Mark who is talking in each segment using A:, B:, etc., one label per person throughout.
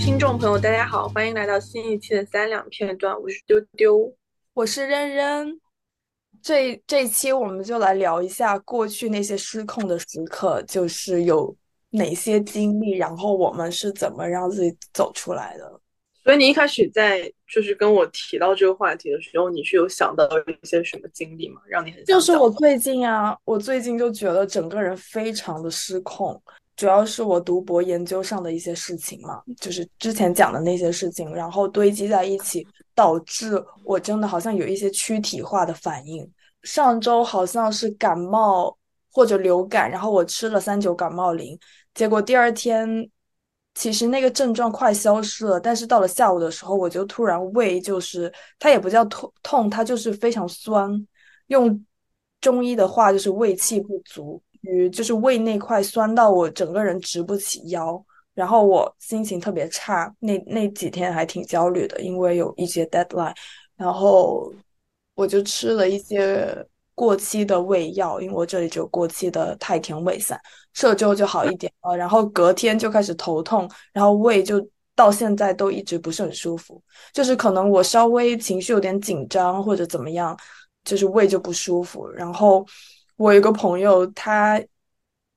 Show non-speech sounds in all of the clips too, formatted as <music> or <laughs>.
A: 听众朋友，大家好，欢迎来到新一期的三两片段，我是丢丢，
B: 我是扔扔。这这一期我们就来聊一下过去那些失控的时刻，就是有哪些经历，然后我们是怎么让自己走出来的。
A: 所以你一开始在就是跟我提到这个话题的时候，你是有想到一些什么经历吗？让你很
B: 就是我最近啊，我最近就觉得整个人非常的失控。主要是我读博研究上的一些事情嘛，就是之前讲的那些事情，然后堆积在一起，导致我真的好像有一些躯体化的反应。上周好像是感冒或者流感，然后我吃了三九感冒灵，结果第二天其实那个症状快消失了，但是到了下午的时候，我就突然胃就是它也不叫痛痛，它就是非常酸，用中医的话就是胃气不足。于就是胃那块酸到我整个人直不起腰，然后我心情特别差，那那几天还挺焦虑的，因为有一些 deadline，然后我就吃了一些过期的胃药，因为我这里只有过期的太田胃散，吃了之后就好一点了，然后隔天就开始头痛，然后胃就到现在都一直不是很舒服，就是可能我稍微情绪有点紧张或者怎么样，就是胃就不舒服，然后。我有个朋友，他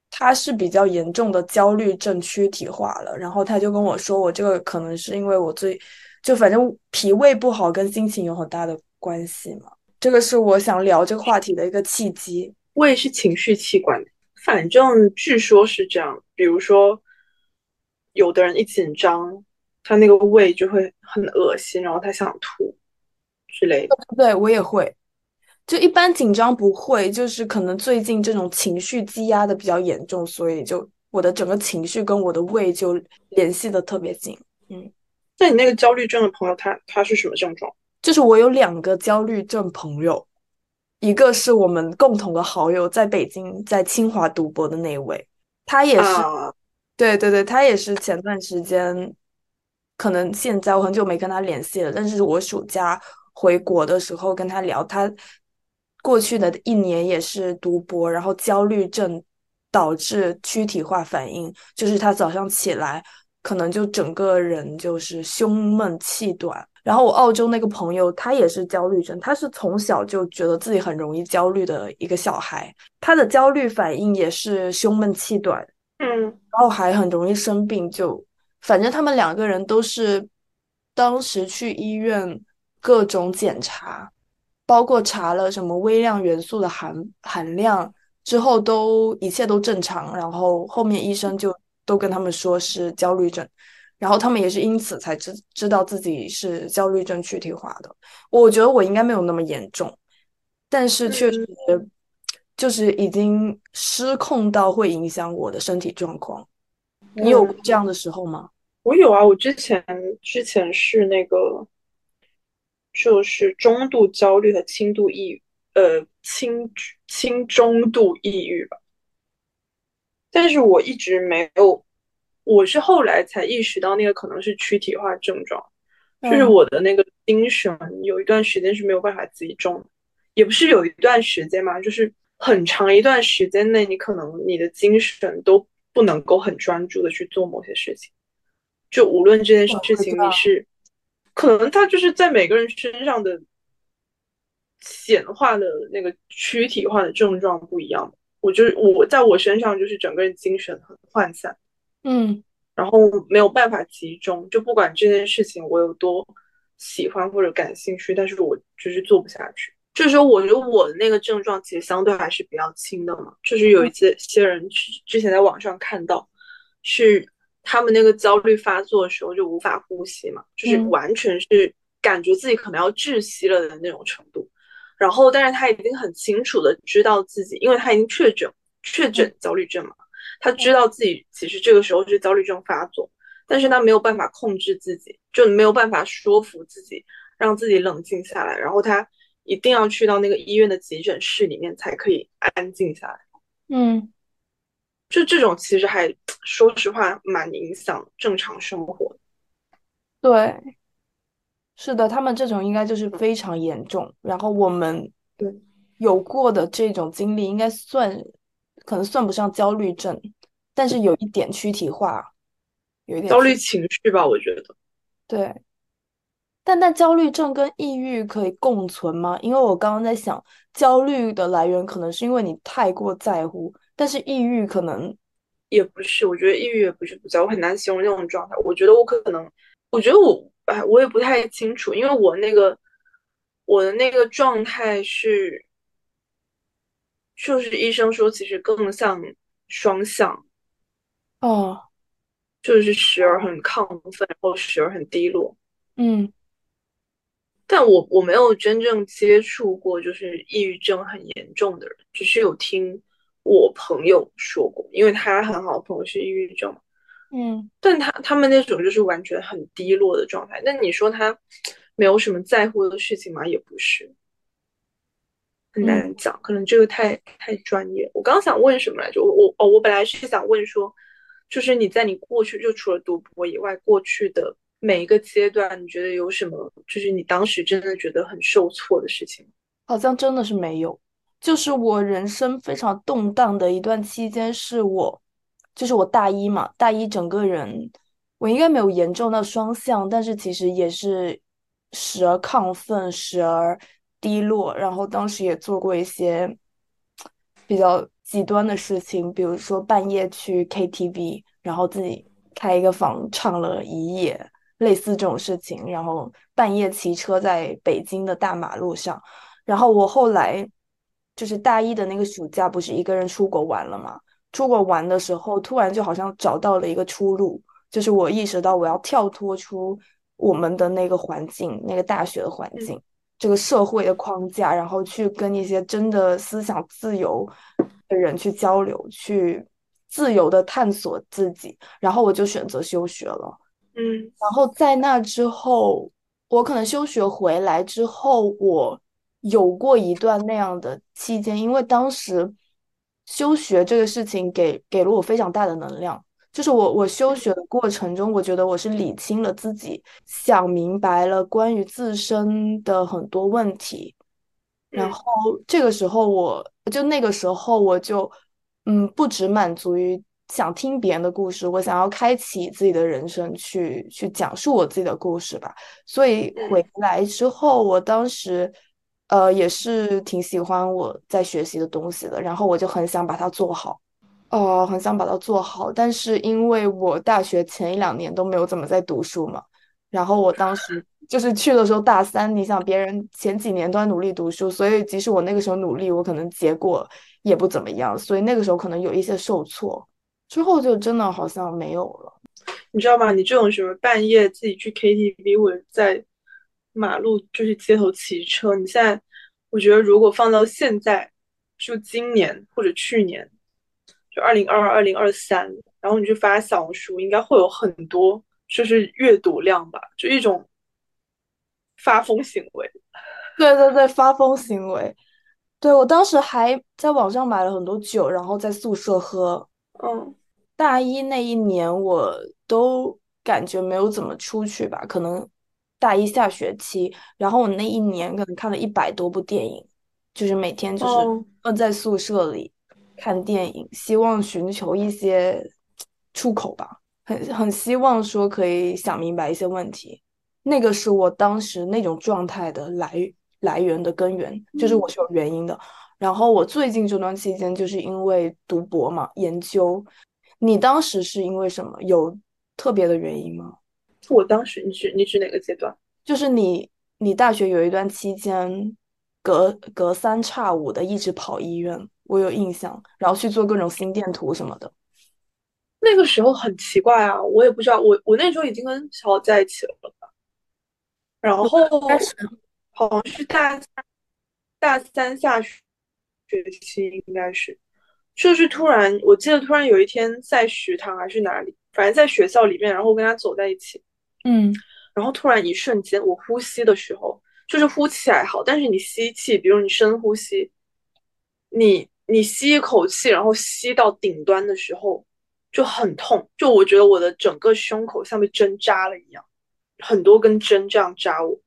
B: 他是比较严重的焦虑症躯体化了，然后他就跟我说，我这个可能是因为我最就反正脾胃不好跟心情有很大的关系嘛。这个是我想聊这个话题的一个契机。
A: 胃是情绪器官，反正据说是这样。比如说，有的人一紧张，他那个胃就会很恶心，然后他想吐之类的。
B: 对，我也会。就一般紧张不会，就是可能最近这种情绪积压的比较严重，所以就我的整个情绪跟我的胃就联系的特别紧。嗯，
A: 那你那个焦虑症的朋友，他他是什么症状？
B: 就是我有两个焦虑症朋友，一个是我们共同的好友，在北京在清华读博的那位，他也是，对对对，他也是前段时间，可能现在我很久没跟他联系了，但是我暑假回国的时候跟他聊，他。过去的一年也是读博，然后焦虑症导致躯体化反应，就是他早上起来可能就整个人就是胸闷气短。然后我澳洲那个朋友他也是焦虑症，他是从小就觉得自己很容易焦虑的一个小孩，他的焦虑反应也是胸闷气短，
A: 嗯，
B: 然后还很容易生病。就反正他们两个人都是当时去医院各种检查。包括查了什么微量元素的含含量之后，都一切都正常。然后后面医生就都跟他们说是焦虑症，然后他们也是因此才知知道自己是焦虑症躯体化的。我觉得我应该没有那么严重，但是确实就是已经失控到会影响我的身体状况。你有这样的时候吗？
A: 我有啊，我之前之前是那个。就是中度焦虑和轻度抑郁，呃，轻轻中度抑郁吧。但是我一直没有，我是后来才意识到那个可能是躯体化症状，就是我的那个精神有一段时间是没有办法集中，也不是有一段时间嘛，就是很长一段时间内，你可能你的精神都不能够很专注的去做某些事情，就无论这件事情你是。可能他就是在每个人身上的显化的那个躯体化的症状不一样。我就是我在我身上就是整个人精神很涣散，
B: 嗯，
A: 然后没有办法集中。就不管这件事情我有多喜欢或者感兴趣，但是我就是做不下去。这时候我觉得我的那个症状其实相对还是比较轻的嘛。就是有一些些人之前在网上看到是。他们那个焦虑发作的时候就无法呼吸嘛，就是完全是感觉自己可能要窒息了的那种程度。然后，但是他已经很清楚的知道自己，因为他已经确诊确诊焦虑症嘛，他知道自己其实这个时候是焦虑症发作，但是他没有办法控制自己，就没有办法说服自己，让自己冷静下来。然后他一定要去到那个医院的急诊室里面才可以安静下来。
B: 嗯。
A: 就这种其实还 <tsk> 说实话蛮影响正常生活。
B: 对，是的，他们这种应该就是非常严重。然后我们
A: 对
B: 有过的这种经历，应该算可能算不上焦虑症，但是有一点躯体化。有一点
A: 焦虑情绪吧，我觉得。
B: 对。但但焦虑症跟抑郁可以共存吗？因为我刚刚在想，焦虑的来源可能是因为你太过在乎，但是抑郁可能
A: 也不是。我觉得抑郁也不是不在，我很难形容那种状态。我觉得我可能，我觉得我哎，我也不太清楚，因为我那个我的那个状态是，就是医生说其实更像双向，
B: 哦，
A: 就是时而很亢奋，然后时而很低落。
B: 嗯。
A: 但我我没有真正接触过，就是抑郁症很严重的人，只是有听我朋友说过，因为他很好的朋友是抑郁症，
B: 嗯，
A: 但他他们那种就是完全很低落的状态。那你说他没有什么在乎的事情吗？也不是，很难讲，可能这个太太专业。我刚想问什么来着？我我哦，我本来是想问说，就是你在你过去就除了读博以外，过去的。每一个阶段，你觉得有什么？就是你当时真的觉得很受挫的事情？
B: 好像真的是没有。就是我人生非常动荡的一段期间，是我，就是我大一嘛，大一整个人，我应该没有严重到双向，但是其实也是时而亢奋，时而低落。然后当时也做过一些比较极端的事情，比如说半夜去 KTV，然后自己开一个房唱了一夜。类似这种事情，然后半夜骑车在北京的大马路上，然后我后来就是大一的那个暑假，不是一个人出国玩了嘛？出国玩的时候，突然就好像找到了一个出路，就是我意识到我要跳脱出我们的那个环境，那个大学的环境，这个社会的框架，然后去跟一些真的思想自由的人去交流，去自由的探索自己，然后我就选择休学了。
A: 嗯，
B: 然后在那之后，我可能休学回来之后，我有过一段那样的期间，因为当时休学这个事情给给了我非常大的能量。就是我我休学的过程中，我觉得我是理清了自己，想明白了关于自身的很多问题。然后这个时候，我就那个时候我就嗯，不只满足于。想听别人的故事，我想要开启自己的人生，去去讲述我自己的故事吧。所以回来之后，我当时呃也是挺喜欢我在学习的东西的，然后我就很想把它做好，呃，很想把它做好。但是因为我大学前一两年都没有怎么在读书嘛，然后我当时 <laughs> 就是去的时候大三，你想别人前几年都在努力读书，所以即使我那个时候努力，我可能结果也不怎么样，所以那个时候可能有一些受挫。之后就真的好像没有了，
A: 你知道吗？你这种什么半夜自己去 KTV 或者在马路就是街头骑车，你现在我觉得如果放到现在，就今年或者去年，就二零二二、二零二三，然后你去发小红书，应该会有很多就是阅读量吧，就一种发疯行为。<laughs>
B: 对对对，发疯行为。对我当时还在网上买了很多酒，然后在宿舍喝。
A: 嗯。
B: 大一那一年，我都感觉没有怎么出去吧，可能大一下学期，然后我那一年可能看了一百多部电影，就是每天就是闷在宿舍里看电影，希望寻求一些出口吧，很很希望说可以想明白一些问题，那个是我当时那种状态的来来源的根源，就是我是有原因的。然后我最近这段期间，就是因为读博嘛，研究。你当时是因为什么？有特别的原因吗？
A: 我当时，你指你指哪个阶段？
B: 就是你，你大学有一段期间，隔隔三差五的一直跑医院，我有印象，然后去做各种心电图什么的。
A: 那个时候很奇怪啊，我也不知道，我我那时候已经跟小宝在一起了吧？然后好像是大大三下学期，应该是。就是突然，我记得突然有一天在食堂还是哪里，反正在学校里面，然后跟他走在一起，
B: 嗯，
A: 然后突然一瞬间，我呼吸的时候，就是呼气还好，但是你吸气，比如你深呼吸，你你吸一口气，然后吸到顶端的时候就很痛，就我觉得我的整个胸口像被针扎了一样，很多根针这样扎我，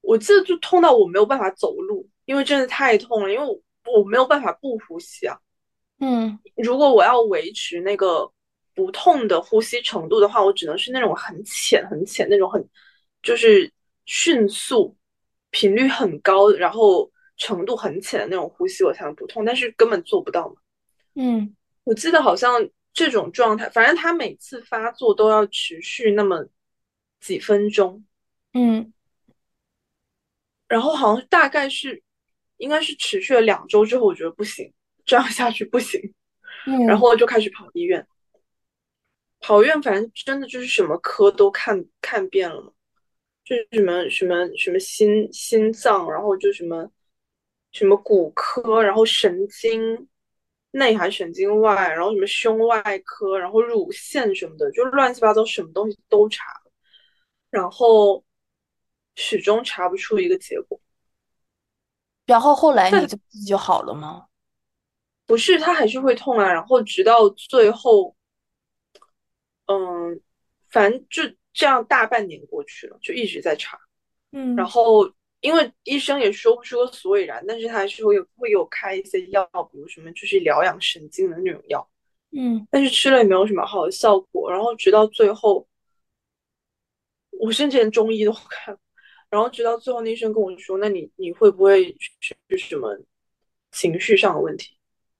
A: 我记得就痛到我没有办法走路，因为真的太痛了，因为。我没有办法不呼吸啊，
B: 嗯，
A: 如果我要维持那个不痛的呼吸程度的话，我只能是那种很浅很浅那种很就是迅速、频率很高，然后程度很浅的那种呼吸，我才能不痛。但是根本做不到嘛。
B: 嗯，
A: 我记得好像这种状态，反正他每次发作都要持续那么几分钟。
B: 嗯，
A: 然后好像大概是应该是持续了两周之后，我觉得不行，这样下去不行。
B: 嗯，
A: 然后就开始跑医院。跑院，反正真的就是什么科都看看遍了嘛，就是什么什么什么心心脏，然后就什么什么骨科，然后神经内还神经外，然后什么胸外科，然后乳腺什么的，就乱七八糟，什么东西都查了，然后始终查不出一个结果。
B: 然后后来你就自己就好了吗？
A: 不是，他还是会痛啊，然后直到最后。嗯，反正就这样，大半年过去了，就一直在查。
B: 嗯，
A: 然后因为医生也说不出个所以然，但是他还是会有会有开一些药，比如什么就是疗养神经的那种药。
B: 嗯，
A: 但是吃了也没有什么好的效果。然后直到最后，我甚至连中医都看，然后直到最后，那医生跟我说：“那你你会不会是什么情绪上的问题？”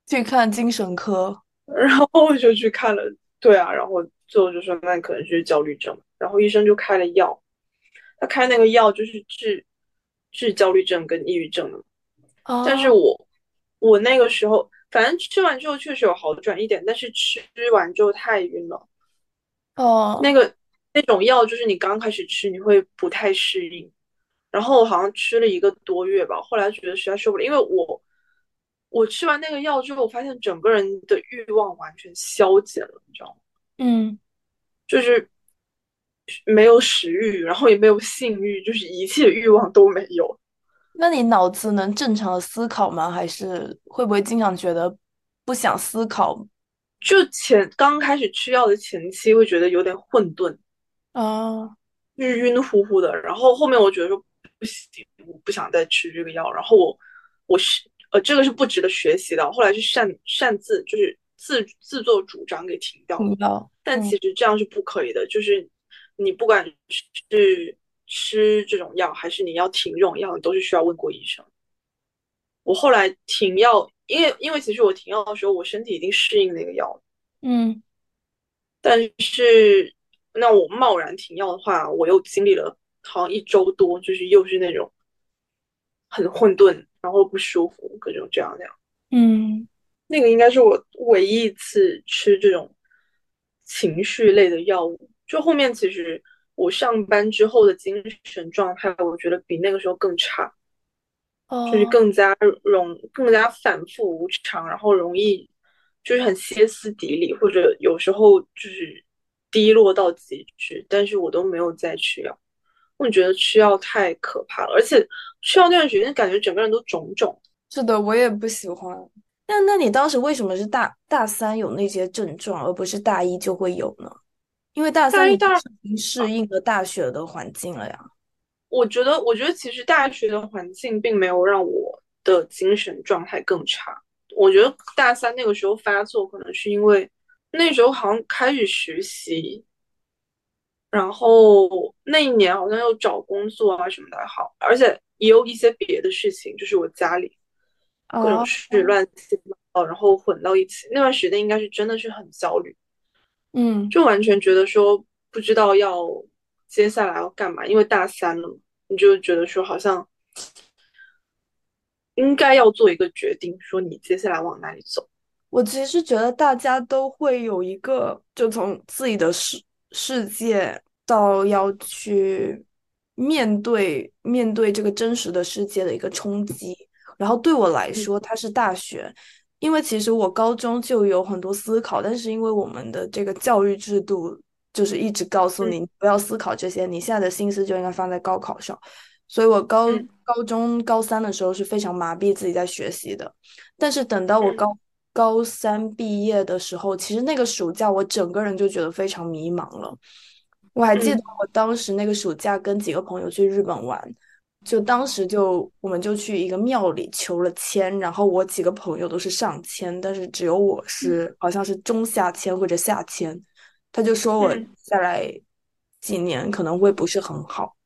B: 去看精神科。
A: 然后我就去看了，对啊，然后。最后就说那可能就是焦虑症，然后医生就开了药，他开那个药就是治治焦虑症跟抑郁症的。但是我我那个时候反正吃完之后确实有好转一点，但是吃完之后太晕了。
B: 哦，
A: 那个那种药就是你刚开始吃你会不太适应，然后我好像吃了一个多月吧，后来觉得实在受不了，因为我我吃完那个药之后，我发现整个人的欲望完全消减了，你知道吗？
B: 嗯。
A: 就是没有食欲，然后也没有性欲，就是一切欲望都没有。
B: 那你脑子能正常的思考吗？还是会不会经常觉得不想思考？
A: 就前刚开始吃药的前期会觉得有点混沌
B: 啊，
A: 就是晕乎乎的。然后后面我觉得说不行，我不想再吃这个药。然后我我是呃，这个是不值得学习的。后来是擅擅自就是。自自作主张给停掉
B: 了，
A: 但其实这样是不可以的。就是你不管是吃这种药，还是你要停这种药，你都是需要问过医生。我后来停药，因为因为其实我停药的时候，我身体已经适应那个药了。
B: 嗯，
A: 但是那我贸然停药的话，我又经历了好像一周多，就是又是那种很混沌，然后不舒服，各种这样那样。
B: 嗯。
A: 那个应该是我唯一一次吃这种情绪类的药物。就后面其实我上班之后的精神状态，我觉得比那个时候更差，就是更加容更加反复无常，然后容易就是很歇斯底里，或者有时候就是低落到极致。但是我都没有再吃药，我觉得吃药太可怕了，而且吃药那段时间感觉整个人都肿肿。
B: 是的，我也不喜欢。那那你当时为什么是大大三有那些症状，而不是大一就会有呢？因为大三已经适应了大学的环境了呀。
A: 我觉得，我觉得其实大学的环境并没有让我的精神状态更差。我觉得大三那个时候发作，可能是因为那时候好像开始实习，然后那一年好像又找工作啊什么的好，而且也有一些别的事情，就是我家里。各种事乱七八糟，然后混到一起。那段时间应该是真的是很焦虑，
B: 嗯，
A: 就完全觉得说不知道要接下来要干嘛，因为大三了嘛，你就觉得说好像应该要做一个决定，说你接下来往哪里走。
B: 我其实觉得大家都会有一个，就从自己的世世界到要去面对面对这个真实的世界的一个冲击。然后对我来说，它是大学，因为其实我高中就有很多思考，但是因为我们的这个教育制度就是一直告诉你不要思考这些，你现在的心思就应该放在高考上，所以我高高中高三的时候是非常麻痹自己在学习的。但是等到我高高三毕业的时候，其实那个暑假我整个人就觉得非常迷茫了。我还记得我当时那个暑假跟几个朋友去日本玩。就当时就我们就去一个庙里求了签，然后我几个朋友都是上签，但是只有我是好像是中下签或者下签，他就说我再来几年可能会不是很好，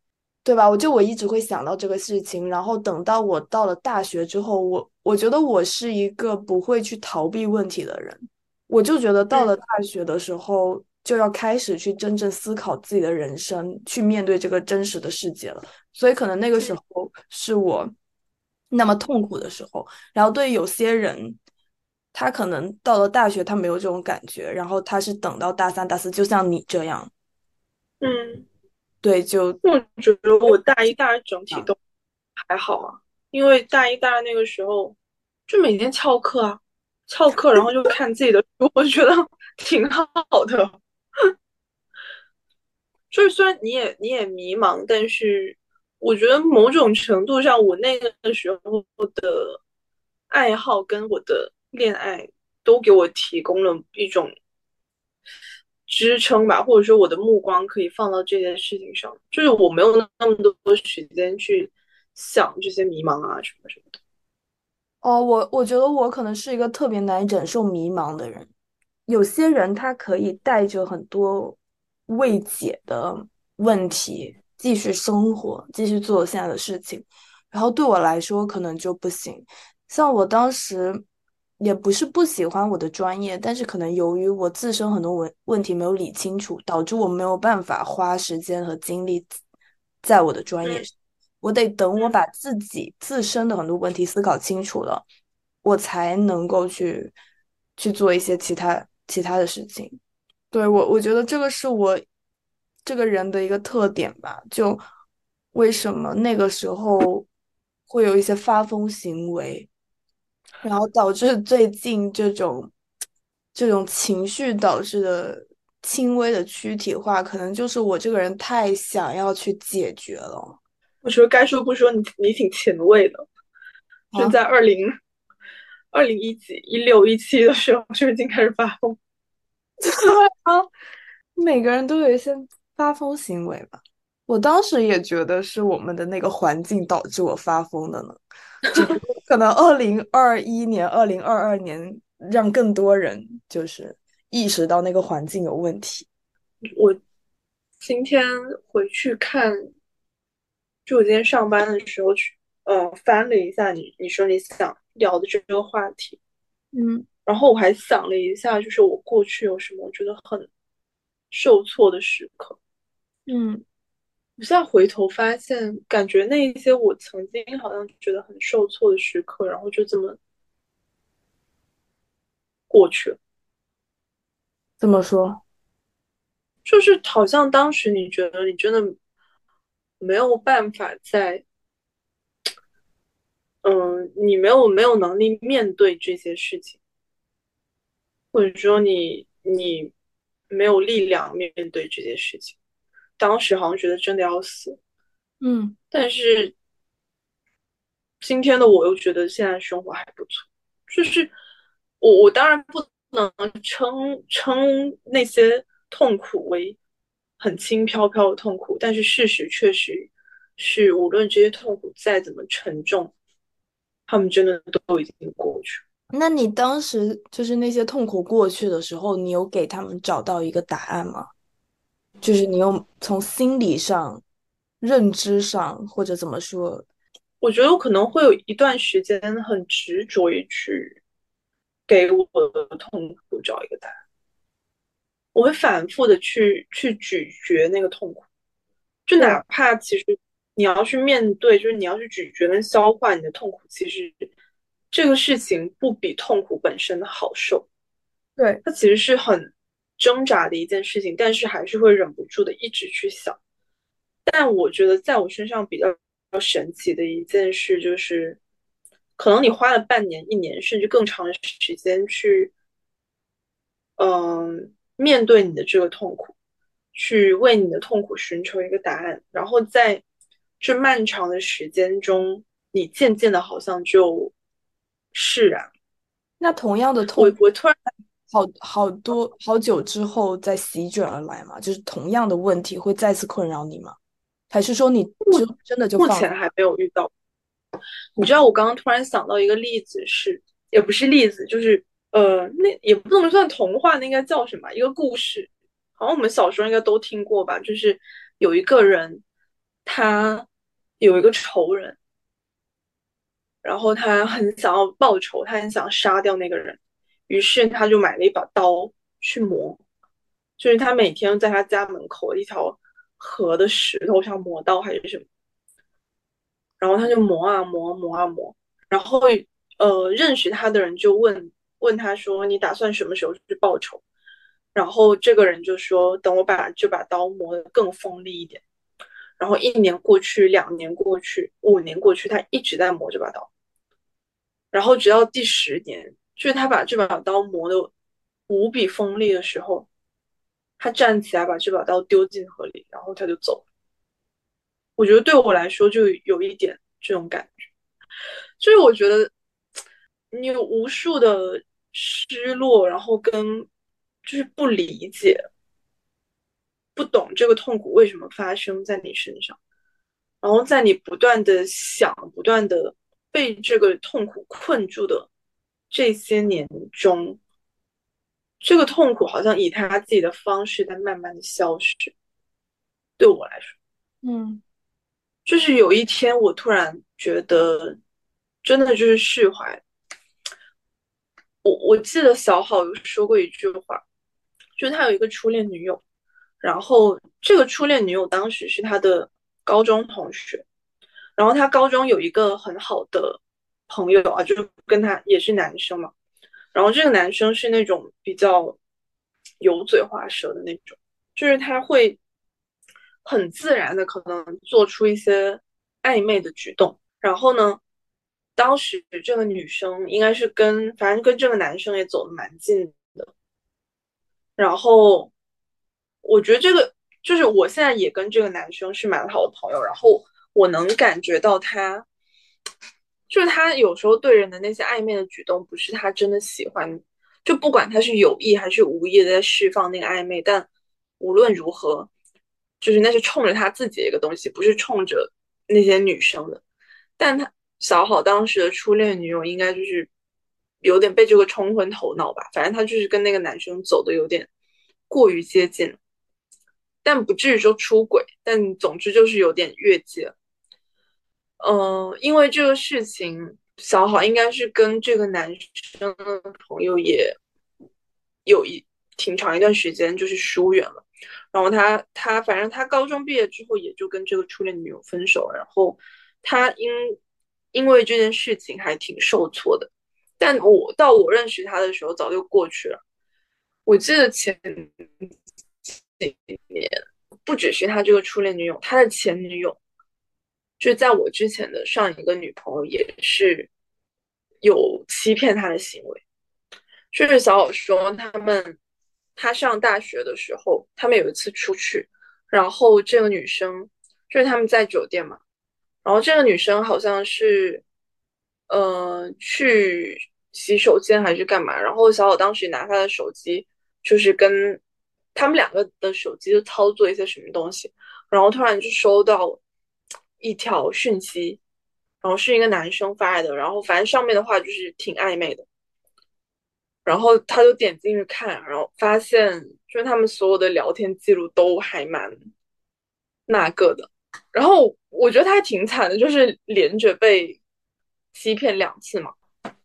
B: 对吧？我就我一直会想到这个事情，然后等到我到了大学之后，我我觉得我是一个不会去逃避问题的人，我就觉得到了大学的时候。就要开始去真正思考自己的人生，去面对这个真实的世界了。所以可能那个时候是我那么痛苦的时候。然后对于有些人，他可能到了大学，他没有这种感觉，然后他是等到大三、大四，就像你这样。
A: 嗯，
B: 对，就
A: 我觉得我大一、大二整体都还好啊，因为大一、大二那个时候就每天翘课啊，翘课，然后就看自己的书，我觉得挺好的。<laughs> 就是虽然你也你也迷茫，但是我觉得某种程度上，我那个时候的爱好跟我的恋爱都给我提供了一种支撑吧，或者说我的目光可以放到这件事情上，就是我没有那么多时间去想这些迷茫啊什么什么的。
B: 哦，我我觉得我可能是一个特别难以忍受迷茫的人。有些人他可以带着很多未解的问题继续生活，继续做现在的事情，然后对我来说可能就不行。像我当时也不是不喜欢我的专业，但是可能由于我自身很多问问题没有理清楚，导致我没有办法花时间和精力在我的专业上。我得等我把自己自身的很多问题思考清楚了，我才能够去去做一些其他。其他的事情，对我，我觉得这个是我这个人的一个特点吧。就为什么那个时候会有一些发疯行为，然后导致最近这种这种情绪导致的轻微的躯体化，可能就是我这个人太想要去解决了。
A: 我觉得该说不说，你你挺前卫的，就在二零。二零一几一六一七的时候就已经开始发疯，<laughs>
B: 对啊，每个人都有一些发疯行为吧。我当时也觉得是我们的那个环境导致我发疯的呢，可能二零二一年、二零二二年让更多人就是意识到那个环境有问题。
A: 我今天回去看，就我今天上班的时候去，呃，翻了一下你你说你想。聊的这个话题，
B: 嗯，
A: 然后我还想了一下，就是我过去有什么我觉得很受挫的时刻，
B: 嗯，
A: 我现在回头发现，感觉那一些我曾经好像觉得很受挫的时刻，然后就这么过去了。
B: 怎么说？
A: 就是好像当时你觉得你真的没有办法在。嗯，你没有没有能力面对这些事情，或者说你你没有力量面对这些事情。当时好像觉得真的要死，
B: 嗯，
A: 但是今天的我又觉得现在生活还不错。就是我我当然不能称称那些痛苦为很轻飘飘的痛苦，但是事实确实是，无论这些痛苦再怎么沉重。他们真的都已经过去。
B: 那你当时就是那些痛苦过去的时候，你有给他们找到一个答案吗？就是你有从心理上、认知上，或者怎么说？
A: 我觉得我可能会有一段时间很执着于去给我的痛苦找一个答案。我会反复的去去咀嚼那个痛苦，就哪怕其实。你要去面对，就是你要去咀嚼跟消化你的痛苦。其实这个事情不比痛苦本身的好受，
B: 对
A: 它其实是很挣扎的一件事情，但是还是会忍不住的一直去想。但我觉得在我身上比较神奇的一件事就是，可能你花了半年、一年甚至更长的时间去，嗯，面对你的这个痛苦，去为你的痛苦寻求一个答案，然后在。这漫长的时间中，你渐渐的好像就释然。
B: 那同样的痛，
A: 我我突然
B: 好好多好久之后再席卷而来嘛，就是同样的问题会再次困扰你吗？还是说你就真的就
A: 目前还没有遇到？你知道我刚刚突然想到一个例子，是也不是例子，就是呃，那也不能算童话，那应该叫什么？一个故事，好像我们小时候应该都听过吧？就是有一个人，他有一个仇人，然后他很想要报仇，他很想杀掉那个人，于是他就买了一把刀去磨，就是他每天在他家门口一条河的石头上磨刀还是什么。然后他就磨啊磨磨啊磨，然后呃认识他的人就问问他说你打算什么时候去报仇？然后这个人就说等我把这把刀磨得更锋利一点。然后一年过去，两年过去，五年过去，他一直在磨这把刀。然后直到第十年，就是他把这把刀磨得无比锋利的时候，他站起来把这把刀丢进河里，然后他就走了。我觉得对我来说就有一点这种感觉，就是我觉得你有无数的失落，然后跟就是不理解、不懂这个痛苦为什么发生在你身上，然后在你不断的想、不断的被这个痛苦困住的这些年中，这个痛苦好像以他自己的方式在慢慢的消失。对我来说，
B: 嗯。
A: 就是有一天，我突然觉得，真的就是释怀。我我记得小好有说过一句话，就是他有一个初恋女友，然后这个初恋女友当时是他的高中同学，然后他高中有一个很好的朋友啊，就是跟他也是男生嘛，然后这个男生是那种比较油嘴滑舌的那种，就是他会。很自然的可能做出一些暧昧的举动，然后呢，当时这个女生应该是跟反正跟这个男生也走的蛮近的，然后我觉得这个就是我现在也跟这个男生是蛮好的朋友，然后我能感觉到他，就是他有时候对人的那些暧昧的举动，不是他真的喜欢，就不管他是有意还是无意的在释放那个暧昧，但无论如何。就是那是冲着他自己的一个东西，不是冲着那些女生的。但他小好当时的初恋女友应该就是有点被这个冲昏头脑吧。反正他就是跟那个男生走的有点过于接近，但不至于说出轨。但总之就是有点越界。嗯，因为这个事情，小好应该是跟这个男生的朋友也有一挺长一段时间就是疏远了。然后他他反正他高中毕业之后也就跟这个初恋女友分手。然后他因因为这件事情还挺受挫的。但我到我认识他的时候早就过去了。我记得前几也不只是他这个初恋女友，他的前女友就在我之前的上一个女朋友也是有欺骗他的行为。就是小小说他们。他上大学的时候，他们有一次出去，然后这个女生就是他们在酒店嘛，然后这个女生好像是，呃，去洗手间还是干嘛，然后小小当时拿他的手机，就是跟他们两个的手机就操作一些什么东西，然后突然就收到一条讯息，然后是一个男生发来的，然后反正上面的话就是挺暧昧的。然后他就点进去看，然后发现就是他们所有的聊天记录都还蛮那个的。然后我觉得他还挺惨的，就是连着被欺骗两次嘛。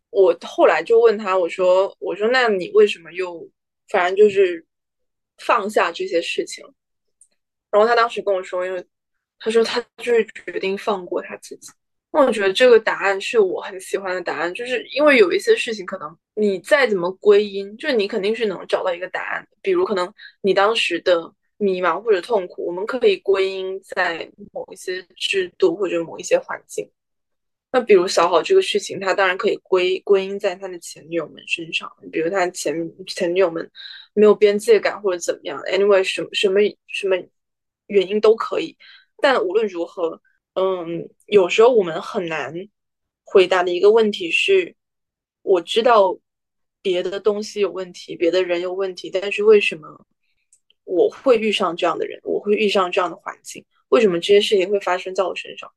A: 我后来就问他，我说：“我说那你为什么又反正就是放下这些事情？”然后他当时跟我说：“因为他说他就是决定放过他自己。”我觉得这个答案是我很喜欢的答案，就是因为有一些事情，可能你再怎么归因，就是你肯定是能找到一个答案。比如，可能你当时的迷茫或者痛苦，我们可以归因在某一些制度或者某一些环境。那比如小好这个事情，他当然可以归归因在他的前女友们身上，比如他前前女友们没有边界感或者怎么样，anyway 什么什么什么原因都可以。但无论如何。嗯，有时候我们很难回答的一个问题是，我知道别的东西有问题，别的人有问题，但是为什么我会遇上这样的人，我会遇上这样的环境？为什么这些事情会发生在我身上？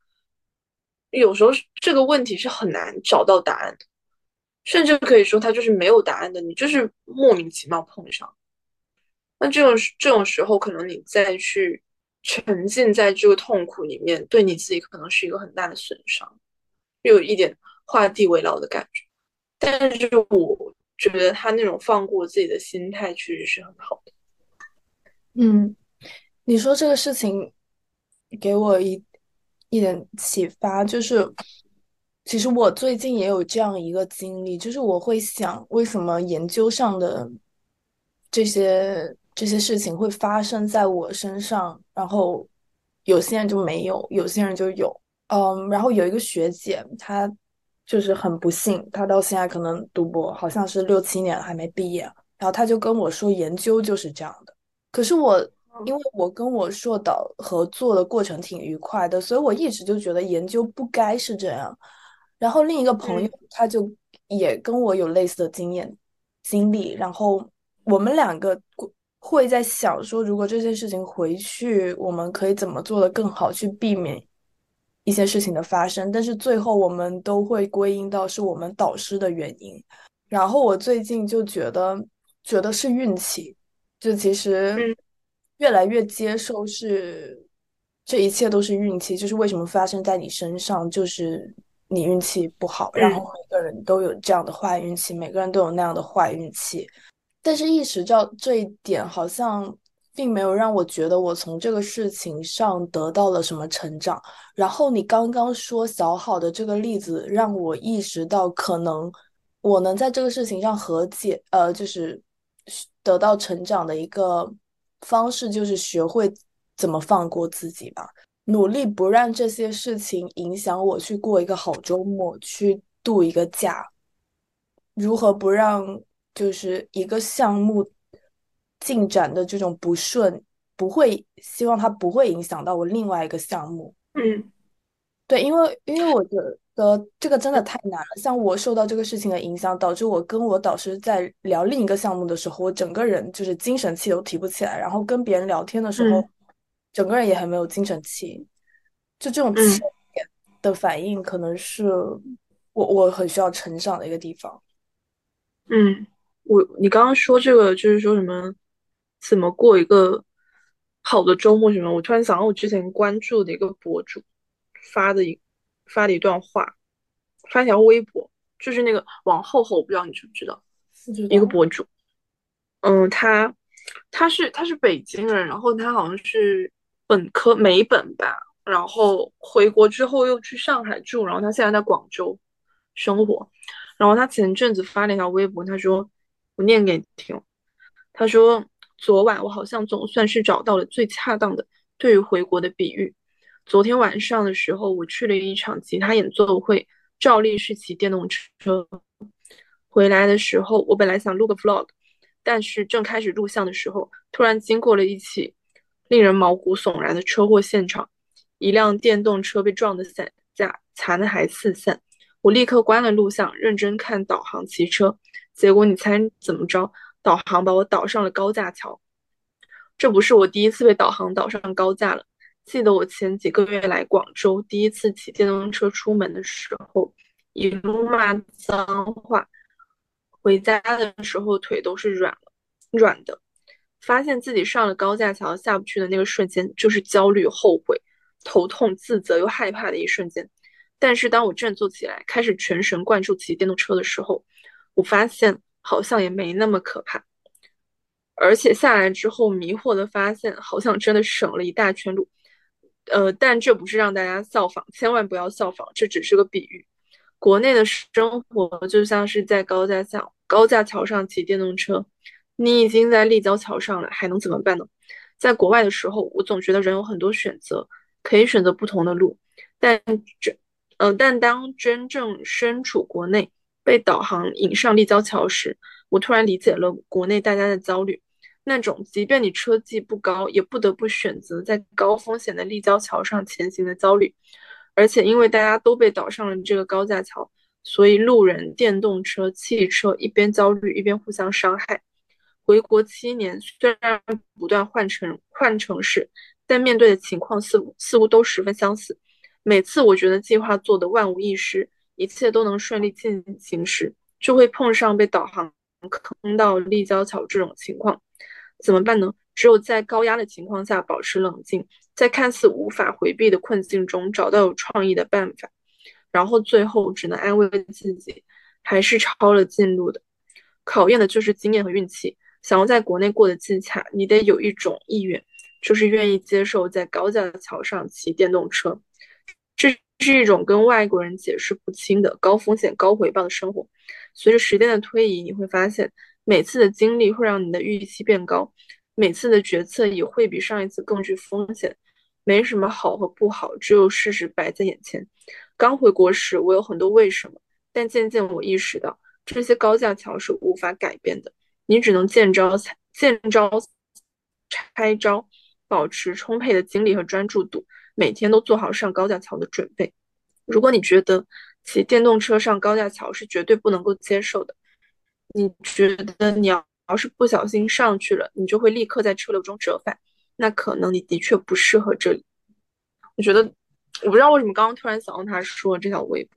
A: 有时候这个问题是很难找到答案的，甚至可以说它就是没有答案的，你就是莫名其妙碰上。那这种这种时候，可能你再去沉浸在这个痛苦里面，对你自己可能是一个很大的损伤，又有一点画地为牢的感觉。但是我觉得他那种放过自己的心态，确实是很好的。
B: 嗯，你说这个事情给我一一点启发，就是其实我最近也有这样一个经历，就是我会想，为什么研究上的这些这些事情会发生在我身上，然后有些人就没有，有些人就有。嗯，然后有一个学姐，她。就是很不幸，她到现在可能读博，好像是六七年还没毕业。然后她就跟我说，研究就是这样的。可是我，因为我跟我硕导合作的过程挺愉快的，所以我一直就觉得研究不该是这样。然后另一个朋友，他就也跟我有类似的经验经历。然后我们两个会在想说，如果这件事情回去，我们可以怎么做的更好，去避免。一些事情的发生，但是最后我们都会归因到是我们导师的原因。然后我最近就觉得，觉得是运气，就其实越来越接受是这一切都是运气，就是为什么发生在你身上，就是你运气不好。然后每个人都有这样的坏运气，每个人都有那样的坏运气。但是意识到这一点，好像。并没有让我觉得我从这个事情上得到了什么成长。然后你刚刚说小好的这个例子，让我意识到可能我能在这个事情上和解，呃，就是得到成长的一个方式，就是学会怎么放过自己吧，努力不让这些事情影响我去过一个好周末，去度一个假。如何不让就是一个项目？进展的这种不顺，不会希望它不会影响到我另外一个项目。
A: 嗯，
B: 对，因为因为我觉得这个真的太难了。像我受到这个事情的影响，导致我跟我导师在聊另一个项目的时候，我整个人就是精神气都提不起来。然后跟别人聊天的时候，整个人也很没有精神气。就这种气的反应，可能是我我很需要成长的一个地方。
A: 嗯，我你刚刚说这个就是说什么？怎么过一个好的周末？什么？我突然想到我之前关注的一个博主发的一发的一段话，发条微博，就是那个王后后，不知道你知不知道？一个博主，嗯，他他是他是北京人，然后他好像是本科美本吧，然后回国之后又去上海住，然后他现在在广州生活，然后他前阵子发了一条微博，他说我念给你听，他说。昨晚我好像总算是找到了最恰当的对于回国的比喻。昨天晚上的时候，我去了一场吉他演奏会，照例是骑电动车。回来的时候，我本来想录个 vlog，但是正开始录像的时候，突然经过了一起令人毛骨悚然的车祸现场，一辆电动车被撞得散架，残骸四散。我立刻关了录像，认真看导航骑车。结果你猜怎么着？导航把我导上了高架桥，这不是我第一次被导航导上高架了。记得我前几个月来广州，第一次骑电动车出门的时候，一路骂脏话，回家的时候腿都是软了，软的。发现自己上了高架桥下不去的那个瞬间，就是焦虑、后悔、头痛、自责又害怕的一瞬间。但是当我振作起来，开始全神贯注骑电动车的时候，我发现。好像也没那么可怕，而且下来之后迷惑的发现，好像真的省了一大圈路。呃，但这不是让大家效仿，千万不要效仿，这只是个比喻。国内的生活就像是在高架桥高架桥上骑电动车，你已经在立交桥上了，还能怎么办呢？在国外的时候，我总觉得人有很多选择，可以选择不同的路，但这，呃，但当真正身处国内。被导航引上立交桥时，我突然理解了国内大家的焦虑，那种即便你车技不高，也不得不选择在高风险的立交桥上前行的焦虑。而且因为大家都被导上了这个高架桥，所以路人、电动车、汽车一边焦虑一边互相伤害。回国七年，虽然不断换城换城市，但面对的情况似乎似乎都十分相似。每次我觉得计划做的万无一失，一切都能顺利进行时，就会碰上被导航坑到立交桥这种情况。怎么办呢？只有在高压的情况下保持冷静，在看似无法回避的困境中找到有创意的办法，然后最后只能安慰自己，还是抄了近路的。考验的就是经验和运气。想要在国内过得自洽，你得有一种意愿，就是愿意接受在高架桥上骑电动车。这是一种跟外国人解释不清的高风险高回报的生活。随着时间的推移，你会发现，每次的经历会让你的预期变高。每次的决策也会比上一次更具风险，没什么好和不好，只有事实摆在眼前。刚回国时，我有很多为什么，但渐渐我意识到，这些高架桥是无法改变的，你只能见招见招拆招，保持充沛的精力和专注度，每天都做好上高架桥的准备。如果你觉得骑电动车上高架桥是绝对不能够接受的，你觉得你要。是不小心上去了，你就会立刻在车流中折返，那可能你的确不适合这里。我觉得，我不知道为什么刚刚突然想到他说这条微博，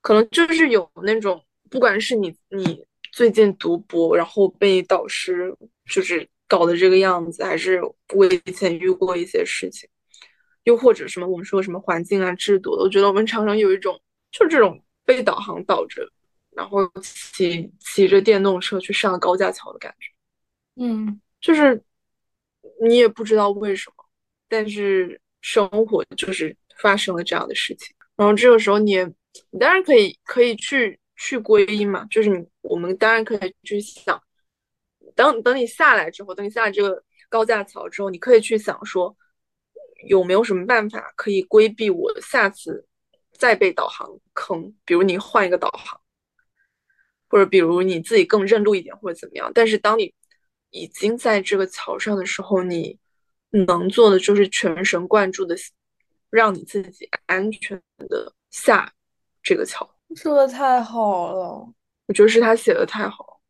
A: 可能就是有那种，不管是你你最近读博，然后被导师就是搞的这个样子，还是我以前遇过一些事情，又或者什么我们说什么环境啊制度的，我觉得我们常常有一种就这种被导航导着。然后骑骑着电动车去上高架桥的感觉，
B: 嗯，
A: 就是你也不知道为什么，但是生活就是发生了这样的事情。然后这个时候，你你当然可以可以去去归因嘛，就是你我们当然可以去想，等等你下来之后，等你下来这个高架桥之后，你可以去想说，有没有什么办法可以规避我下次再被导航坑，比如你换一个导航。或者比如你自己更认路一点，或者怎么样。但是当你已经在这个桥上的时候，你能做的就是全神贯注的，让你自己安全的下这个桥。
B: 说的太好了，
A: 我觉得是他写的太好。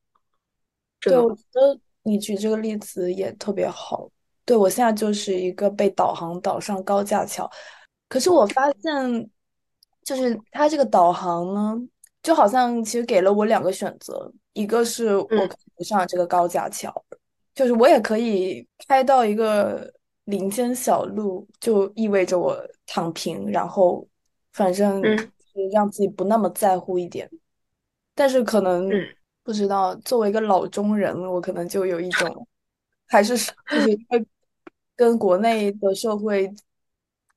B: 对，我觉得你举这个例子也特别好。对我现在就是一个被导航导上高架桥，可是我发现，就是他这个导航呢。就好像其实给了我两个选择，一个是我可以不上这个高架桥，就是我也可以开到一个林间小路，就意味着我躺平，然后反正让自己不那么在乎一点。但是可能不知道，作为一个老中人，我可能就有一种还是就是因为跟国内的社会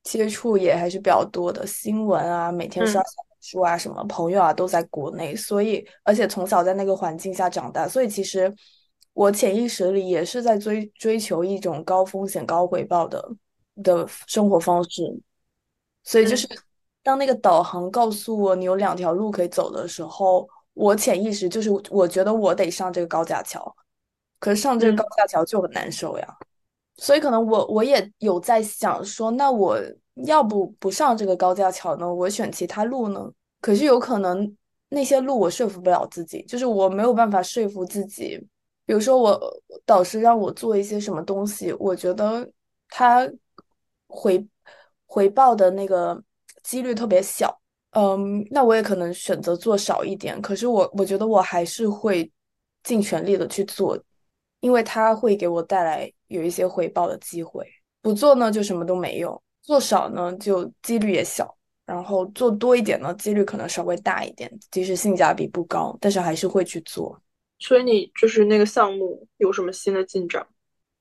B: 接触也还是比较多的，新闻啊，每天刷。书啊，什么朋友啊，都在国内，所以而且从小在那个环境下长大，所以其实我潜意识里也是在追追求一种高风险高回报的的生活方式。所以就是当那个导航告诉我你有两条路可以走的时候，我潜意识就是我觉得我得上这个高架桥，可是上这个高架桥就很难受呀。所以可能我我也有在想说，那我。要不不上这个高架桥呢？我选其他路呢？可是有可能那些路我说服不了自己，就是我没有办法说服自己。比如说我导师让我做一些什么东西，我觉得他回回报的那个几率特别小，嗯，那我也可能选择做少一点。可是我我觉得我还是会尽全力的去做，因为他会给我带来有一些回报的机会。不做呢，就什么都没有。做少呢，就几率也小；然后做多一点呢，几率可能稍微大一点，即使性价比不高，但是还是会去做。
A: 所以你就是那个项目有什么新的进展？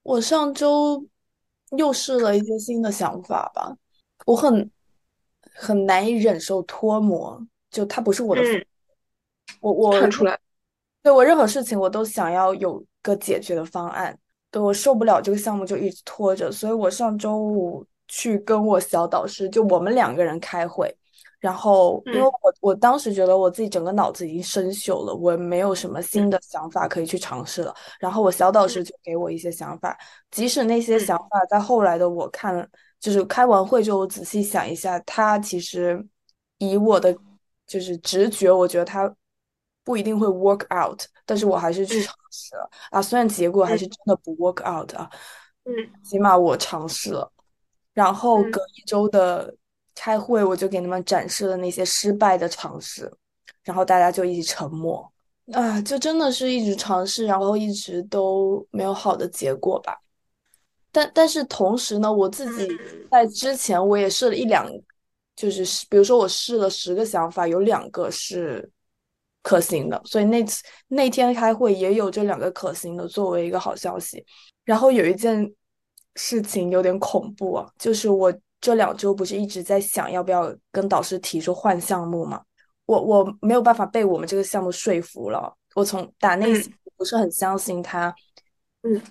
B: 我上周又试了一些新的想法吧。我很很难以忍受脱模，就它不是我的。我我
A: 看出来，
B: 对我任何事情我都想要有个解决的方案。对我受不了这个项目就一直拖着，所以我上周五。去跟我小导师，就我们两个人开会，然后因为我我当时觉得我自己整个脑子已经生锈了，我没有什么新的想法可以去尝试了。然后我小导师就给我一些想法，即使那些想法在后来的我看，就是开完会之后仔细想一下，他其实以我的就是直觉，我觉得他不一定会 work out，但是我还是去尝试了。啊。虽然结果还是真的不 work out 啊，
A: 嗯，
B: 起码我尝试了。然后隔一周的开会，我就给他们展示了那些失败的尝试，然后大家就一起沉默啊，就真的是一直尝试，然后一直都没有好的结果吧。但但是同时呢，我自己在之前我也试了一两，就是比如说我试了十个想法，有两个是可行的，所以那次那天开会也有这两个可行的作为一个好消息。然后有一件事情有点恐怖啊，就是我这两周不是一直在想要不要跟导师提出换项目嘛？我我没有办法被我们这个项目说服了，我从打内心不是很相信他，
A: 嗯。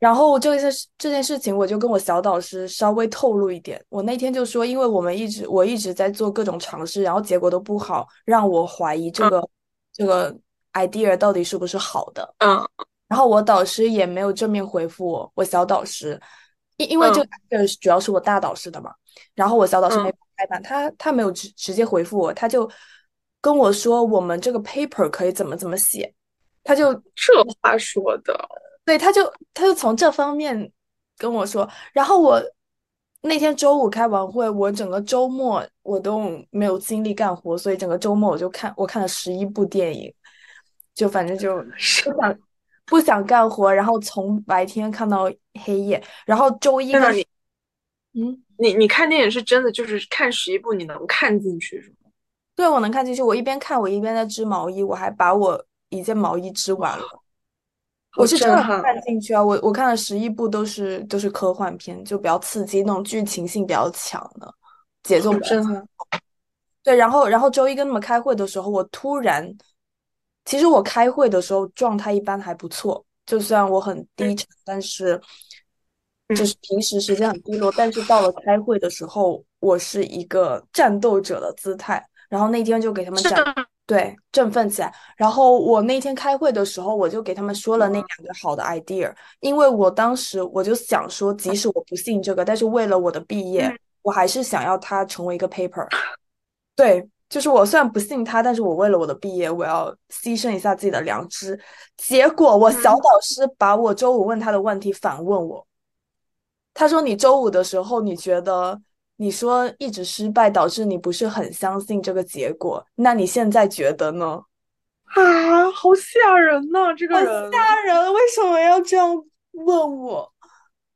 B: 然后这件事这件事情，我就跟我小导师稍微透露一点。我那天就说，因为我们一直我一直在做各种尝试，然后结果都不好，让我怀疑这个这个 idea 到底是不是好的。
A: 嗯。
B: 然后我导师也没有正面回复我，我小导师，因因为这个主要是我大导师的嘛。然后我小导师没拍板，他他没有直直接回复我，他就跟我说我们这个 paper 可以怎么怎么写，他就 <laughs>
A: 这话说的。<laughs>
B: 对，他就他就从这方面跟我说，然后我那天周五开完会，我整个周末我都没有精力干活，所以整个周末我就看我看了十一部电影，就反正就 <laughs> 不想不想干活，然后从白天看到黑夜，然后周一
A: 呢，你嗯，你你看电影是真的就是看十一部你能看进去是吗？
B: 对，我能看进去，我一边看我一边在织毛衣，我还把我一件毛衣织完了。我是真的看进去啊！我我看了十一部，都是都是科幻片，就比较刺激，那种剧情性比较强的，节奏
A: 真的。
B: 对，然后然后周一跟他们开会的时候，我突然，其实我开会的时候状态一般还不错，就算我很低沉，但是就是平时时间很低落，但是到了开会的时候，我是一个战斗者的姿态。然后那天就给他们讲。对，振奋起来。然后我那天开会的时候，我就给他们说了那两个好的 idea，因为我当时我就想说，即使我不信这个，但是为了我的毕业，我还是想要它成为一个 paper。对，就是我虽然不信他，但是我为了我的毕业，我要牺牲一下自己的良知。结果我小导师把我周五问他的问题反问我，他说：“你周五的时候，你觉得？”你说一直失败导致你不是很相信这个结果，那你现在觉得呢？
A: 啊，好吓人呐！这个人
B: 吓人，为什么要这样问我？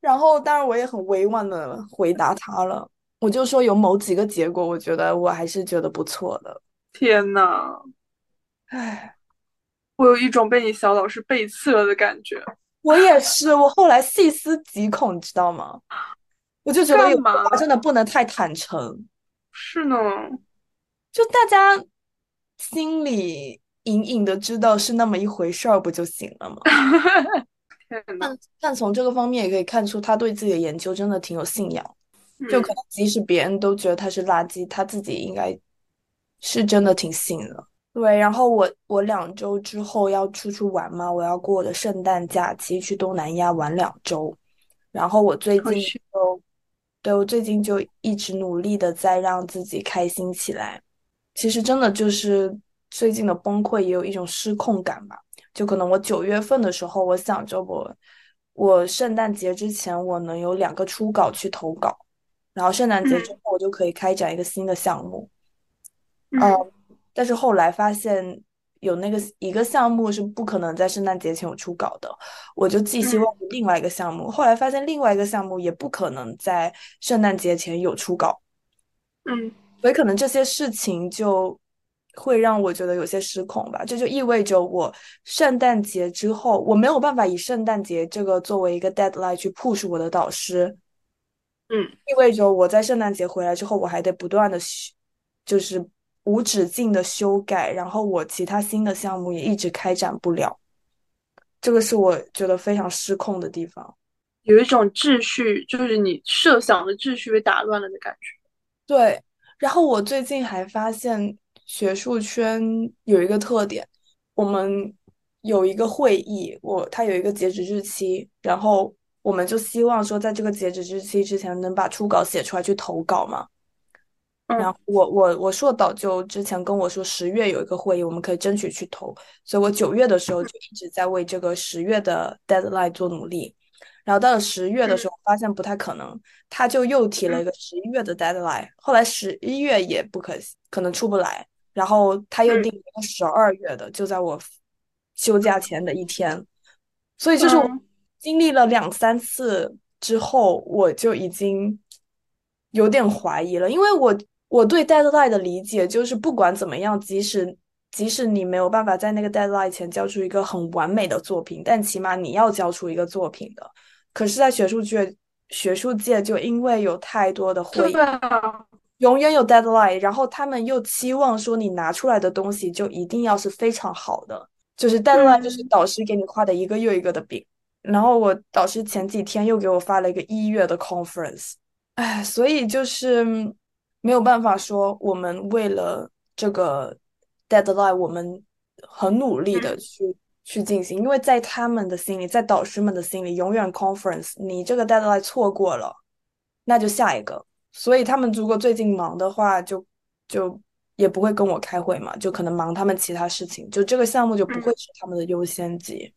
B: 然后，当然我也很委婉的回答他了，我就说有某几个结果，我觉得我还是觉得不错的。
A: 天呐，唉，我有一种被你小老师背刺了的感觉。
B: 我也是，我后来细思极恐，你知道吗？我就觉得有话真的不能太坦诚。
A: 是呢，
B: 就大家心里隐隐的知道是那么一回事儿，不就行了吗？<laughs> 但但从这个方面也可以看出，他对自己的研究真的挺有信仰。就可能即使别人都觉得他是垃圾，他自己应该是真的挺信的。对，然后我我两周之后要出去玩嘛，我要过我的圣诞假期去东南亚玩两周。然后我最近就。对我最近就一直努力的在让自己开心起来，其实真的就是最近的崩溃也有一种失控感吧。就可能我九月份的时候，我想着我我圣诞节之前我能有两个初稿去投稿，然后圣诞节之后我就可以开展一个新的项目。
A: 嗯，
B: 但是后来发现。有那个一个项目是不可能在圣诞节前有出稿的，我就寄希望于另外一个项目。后来发现另外一个项目也不可能在圣诞节前有出稿，
A: 嗯，
B: 所以可能这些事情就会让我觉得有些失控吧。这就意味着我圣诞节之后我没有办法以圣诞节这个作为一个 deadline 去 push 我的导师，
A: 嗯，
B: 意味着我在圣诞节回来之后我还得不断的修就是。无止境的修改，然后我其他新的项目也一直开展不了，这个是我觉得非常失控的地方，
A: 有一种秩序，就是你设想的秩序被打乱了的感觉。
B: 对，然后我最近还发现学术圈有一个特点，我们有一个会议，我它有一个截止日期，然后我们就希望说在这个截止日期之前能把初稿写出来去投稿嘛。然后我我我硕导就之前跟我说十月有一个会议，我们可以争取去投，所以我九月的时候就一直在为这个十月的 deadline 做努力。然后到了十月的时候，发现不太可能，他就又提了一个十一月的 deadline。后来十一月也不可可能出不来，然后他又定了一个十二月的，就在我休假前的一天。所以就是我经历了两三次之后，我就已经有点怀疑了，因为我我对 deadline 的理解就是不管怎么样，即使即使你没有办法在那个 deadline 前交出一个很完美的作品，但起码你要交出一个作品的。可是，在学术界，学术界就因为有太多的会议，永远有 deadline，然后他们又期望说你拿出来的东西就一定要是非常好的，就是 deadline 就是导师给你画的一个又一个的饼。然后我导师前几天又给我发了一个一月的 conference，哎，所以就是没有办法说我们为了这个 deadline，我们很努力的去。去进行，因为在他们的心里，在导师们的心里，永远 conference，你这个 deadline 错过了，那就下一个。所以他们如果最近忙的话，就就也不会跟我开会嘛，就可能忙他们其他事情，就这个项目就不会是他们的优先级。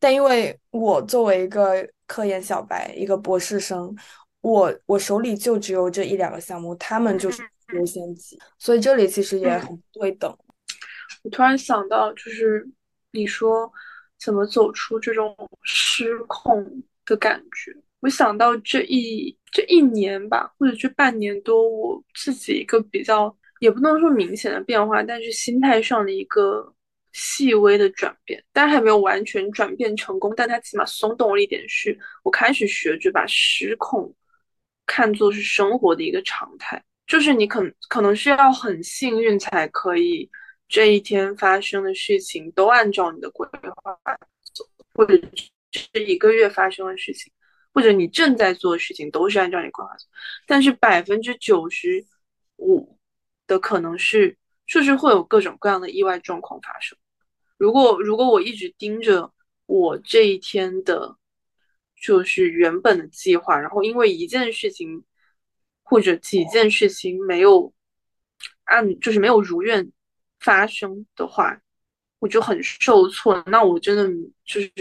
B: 但因为我作为一个科研小白，一个博士生，我我手里就只有这一两个项目，他们就是优先级，所以这里其实也很对等。
A: 我突然想到，就是。你说怎么走出这种失控的感觉？我想到这一这一年吧，或者这半年多，我自己一个比较也不能说明显的变化，但是心态上的一个细微的转变，但还没有完全转变成功，但它起码松动了一点。是我开始学着把失控看作是生活的一个常态，就是你可可能是要很幸运才可以。这一天发生的事情都按照你的规划走，或者是一个月发生的事情，或者你正在做的事情都是按照你规划走。但是百分之九十五的可能是，就是会有各种各样的意外状况发生。如果如果我一直盯着我这一天的，就是原本的计划，然后因为一件事情或者几件事情没有按，就是没有如愿。发生的话，我就很受挫。那我真的就是，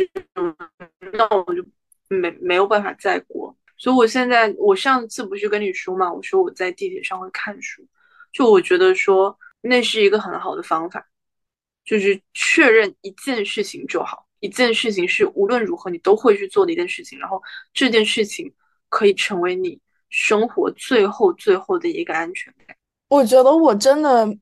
A: 那我就没没有办法再过。所以我现在，我上次不是跟你说嘛，我说我在地铁上会看书，就我觉得说那是一个很好的方法，就是确认一件事情就好，一件事情是无论如何你都会去做的一件事情，然后这件事情可以成为你生活最后最后的一个安全感。
B: 我觉得我真的。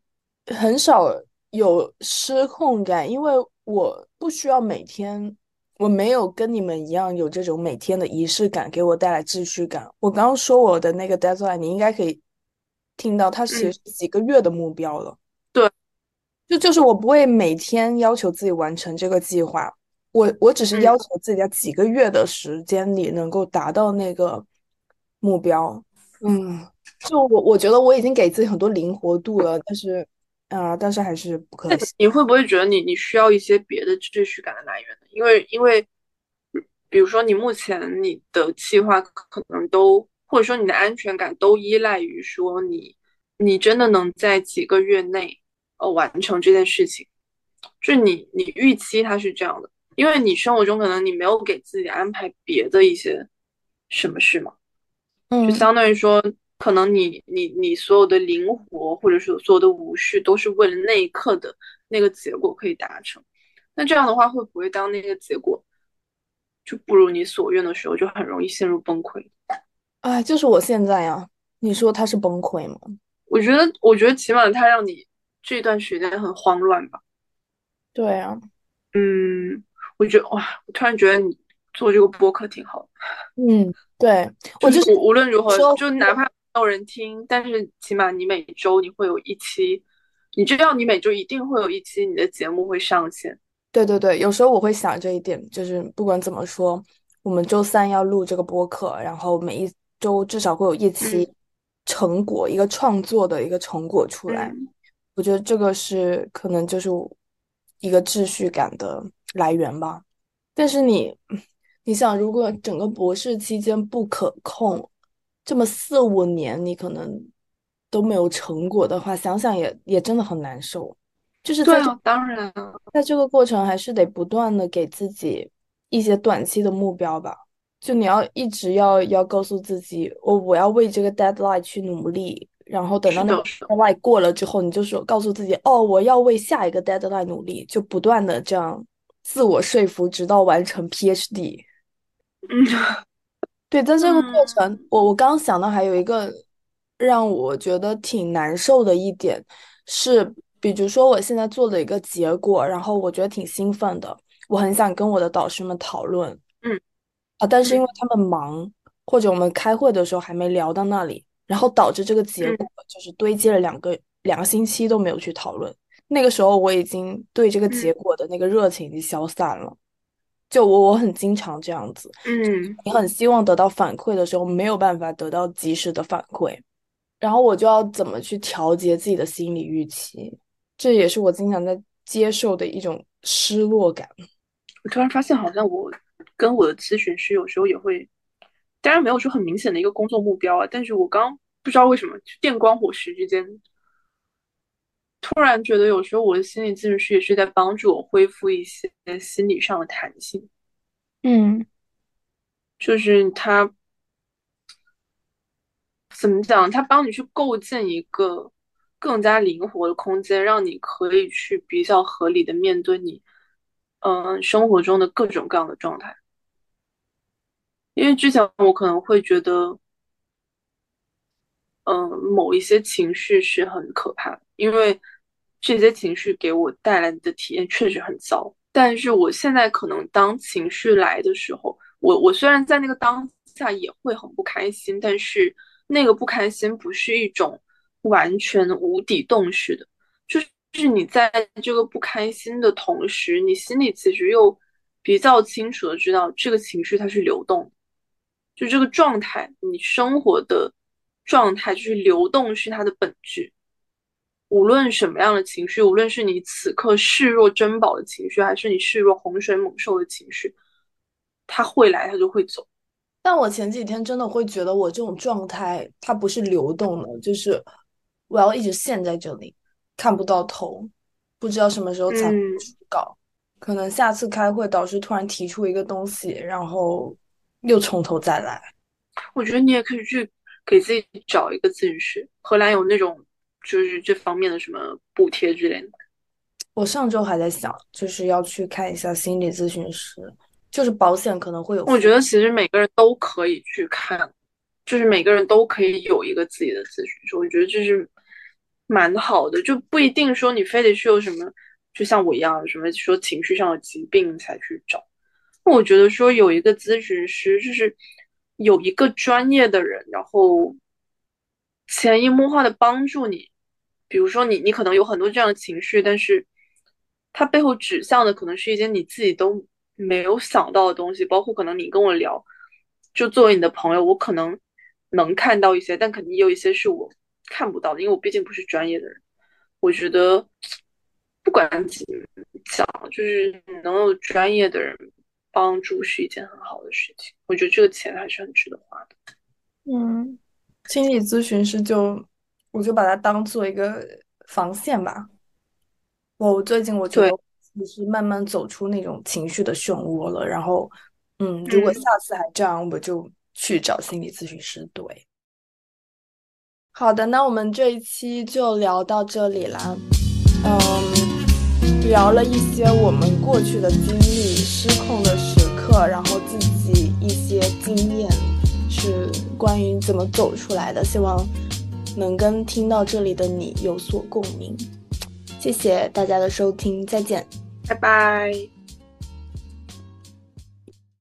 B: 很少有失控感，因为我不需要每天，我没有跟你们一样有这种每天的仪式感，给我带来秩序感。我刚刚说我的那个 deadline，你应该可以听到，它其实是几个月的目标了。
A: 对，
B: 就就是我不会每天要求自己完成这个计划，我我只是要求自己在几个月的时间里能够达到那个目标。嗯，就我我觉得我已经给自己很多灵活度了，但是。啊，但是还是不可行。
A: 你会不会觉得你你需要一些别的秩序感的来源呢？因为因为，比如说你目前你的计划可能都，或者说你的安全感都依赖于说你你真的能在几个月内呃完成这件事情，就是你你预期它是这样的，因为你生活中可能你没有给自己安排别的一些什么事嘛，
B: 嗯，
A: 就相当于说。可能你你你所有的灵活，或者说所有的无序，都是为了那一刻的那个结果可以达成。那这样的话，会不会当那个结果就不如你所愿的时候，就很容易陷入崩溃？
B: 哎，就是我现在呀。你说他是崩溃吗？
A: 我觉得，我觉得起码他让你这段时间很慌乱吧。
B: 对啊。
A: 嗯，我觉得哇，我突然觉得你做这个播客挺好的。
B: 嗯，对，<laughs> 我
A: 就是无论如何，就哪怕。没有人听，但是起码你每周你会有一期，你知道你每周一定会有一期你的节目会上线。
B: 对对对，有时候我会想这一点，就是不管怎么说，我们周三要录这个播客，然后每一周至少会有一期成果，一个创作的一个成果出来。我觉得这个是可能就是一个秩序感的来源吧。但是你，你想，如果整个博士期间不可控。这么四五年，你可能都没有成果的话，想想也也真的很难受。就是在
A: 当然，
B: 在这个过程还是得不断的给自己一些短期的目标吧。就你要一直要要告诉自己，我我要为这个 deadline 去努力，然后等到那个 deadline 过了之后，你就说告诉自己，哦，我要为下一个 deadline 努力，就不断的这样自我说服，直到完成 PhD。
A: 嗯，<laughs>
B: 对，在这个过程，我我刚想到还有一个让我觉得挺难受的一点是，比如说我现在做的一个结果，然后我觉得挺兴奋的，我很想跟我的导师们讨论。嗯啊！但是因为他们忙，或者我们开会的时候还没聊到那里，然后导致这个结果就是堆积了两个两个星期都没有去讨论。那个时候我已经对这个结果的那个热情已经消散了。就我我很经常这样子，
A: 嗯，
B: 你很希望得到反馈的时候没有办法得到及时的反馈，然后我就要怎么去调节自己的心理预期？这也是我经常在接受的一种失落感。
A: 我突然发现，好像我。跟我的咨询师有时候也会，当然没有说很明显的一个工作目标啊，但是我刚不知道为什么电光火石之间，突然觉得有时候我的心理咨询师也是在帮助我恢复一些心理上的弹性。
B: 嗯，
A: 就是他怎么讲？他帮你去构建一个更加灵活的空间，让你可以去比较合理的面对你。嗯，生活中的各种各样的状态，因为之前我可能会觉得，嗯，某一些情绪是很可怕的，因为这些情绪给我带来的体验确实很糟。但是我现在可能当情绪来的时候，我我虽然在那个当下也会很不开心，但是那个不开心不是一种完全无底洞式的，就是。你在这个不开心的同时，你心里其实又比较清楚的知道这个情绪它是流动，就这个状态，你生活的状态就是流动是它的本质。无论什么样的情绪，无论是你此刻视若珍宝的情绪，还是你视若洪水猛兽的情绪，它会来，它就会走。
B: 但我前几天真的会觉得，我这种状态它不是流动的，就是我要一直陷在这里。看不到头，不知道什么时候才能出稿。可能下次开会，导师突然提出一个东西，然后又从头再来。
A: 我觉得你也可以去给自己找一个咨询师，荷兰有那种就是这方面的什么补贴之类的。
B: 我上周还在想，就是要去看一下心理咨询师，就是保险可能会有。
A: 我觉得其实每个人都可以去看，就是每个人都可以有一个自己的咨询师。我觉得这是。蛮好的，就不一定说你非得是有什么，就像我一样，什么说情绪上的疾病才去找。我觉得说有一个咨询师，就是有一个专业的人，然后潜移默化的帮助你。比如说你，你可能有很多这样的情绪，但是它背后指向的可能是一些你自己都没有想到的东西。包括可能你跟我聊，就作为你的朋友，我可能能看到一些，但肯定有一些是我。看不到的，因为我毕竟不是专业的人。我觉得不管怎么讲，就是能有专业的人帮助是一件很好的事情。我觉得这个钱还是很值得花的。
B: 嗯，心理咨询师就我就把它当做一个防线吧。我最近我觉得就是慢慢走出那种情绪的漩涡了。然后，嗯，如果下次还这样，我就去找心理咨询师。对。好的，那我们这一期就聊到这里啦。嗯，聊了一些我们过去的经历、失控的课，然后自己一些经验，是关于怎么走出来的。希望能跟听到这里的你有所共鸣。谢谢大家的收听，再见，
A: 拜拜。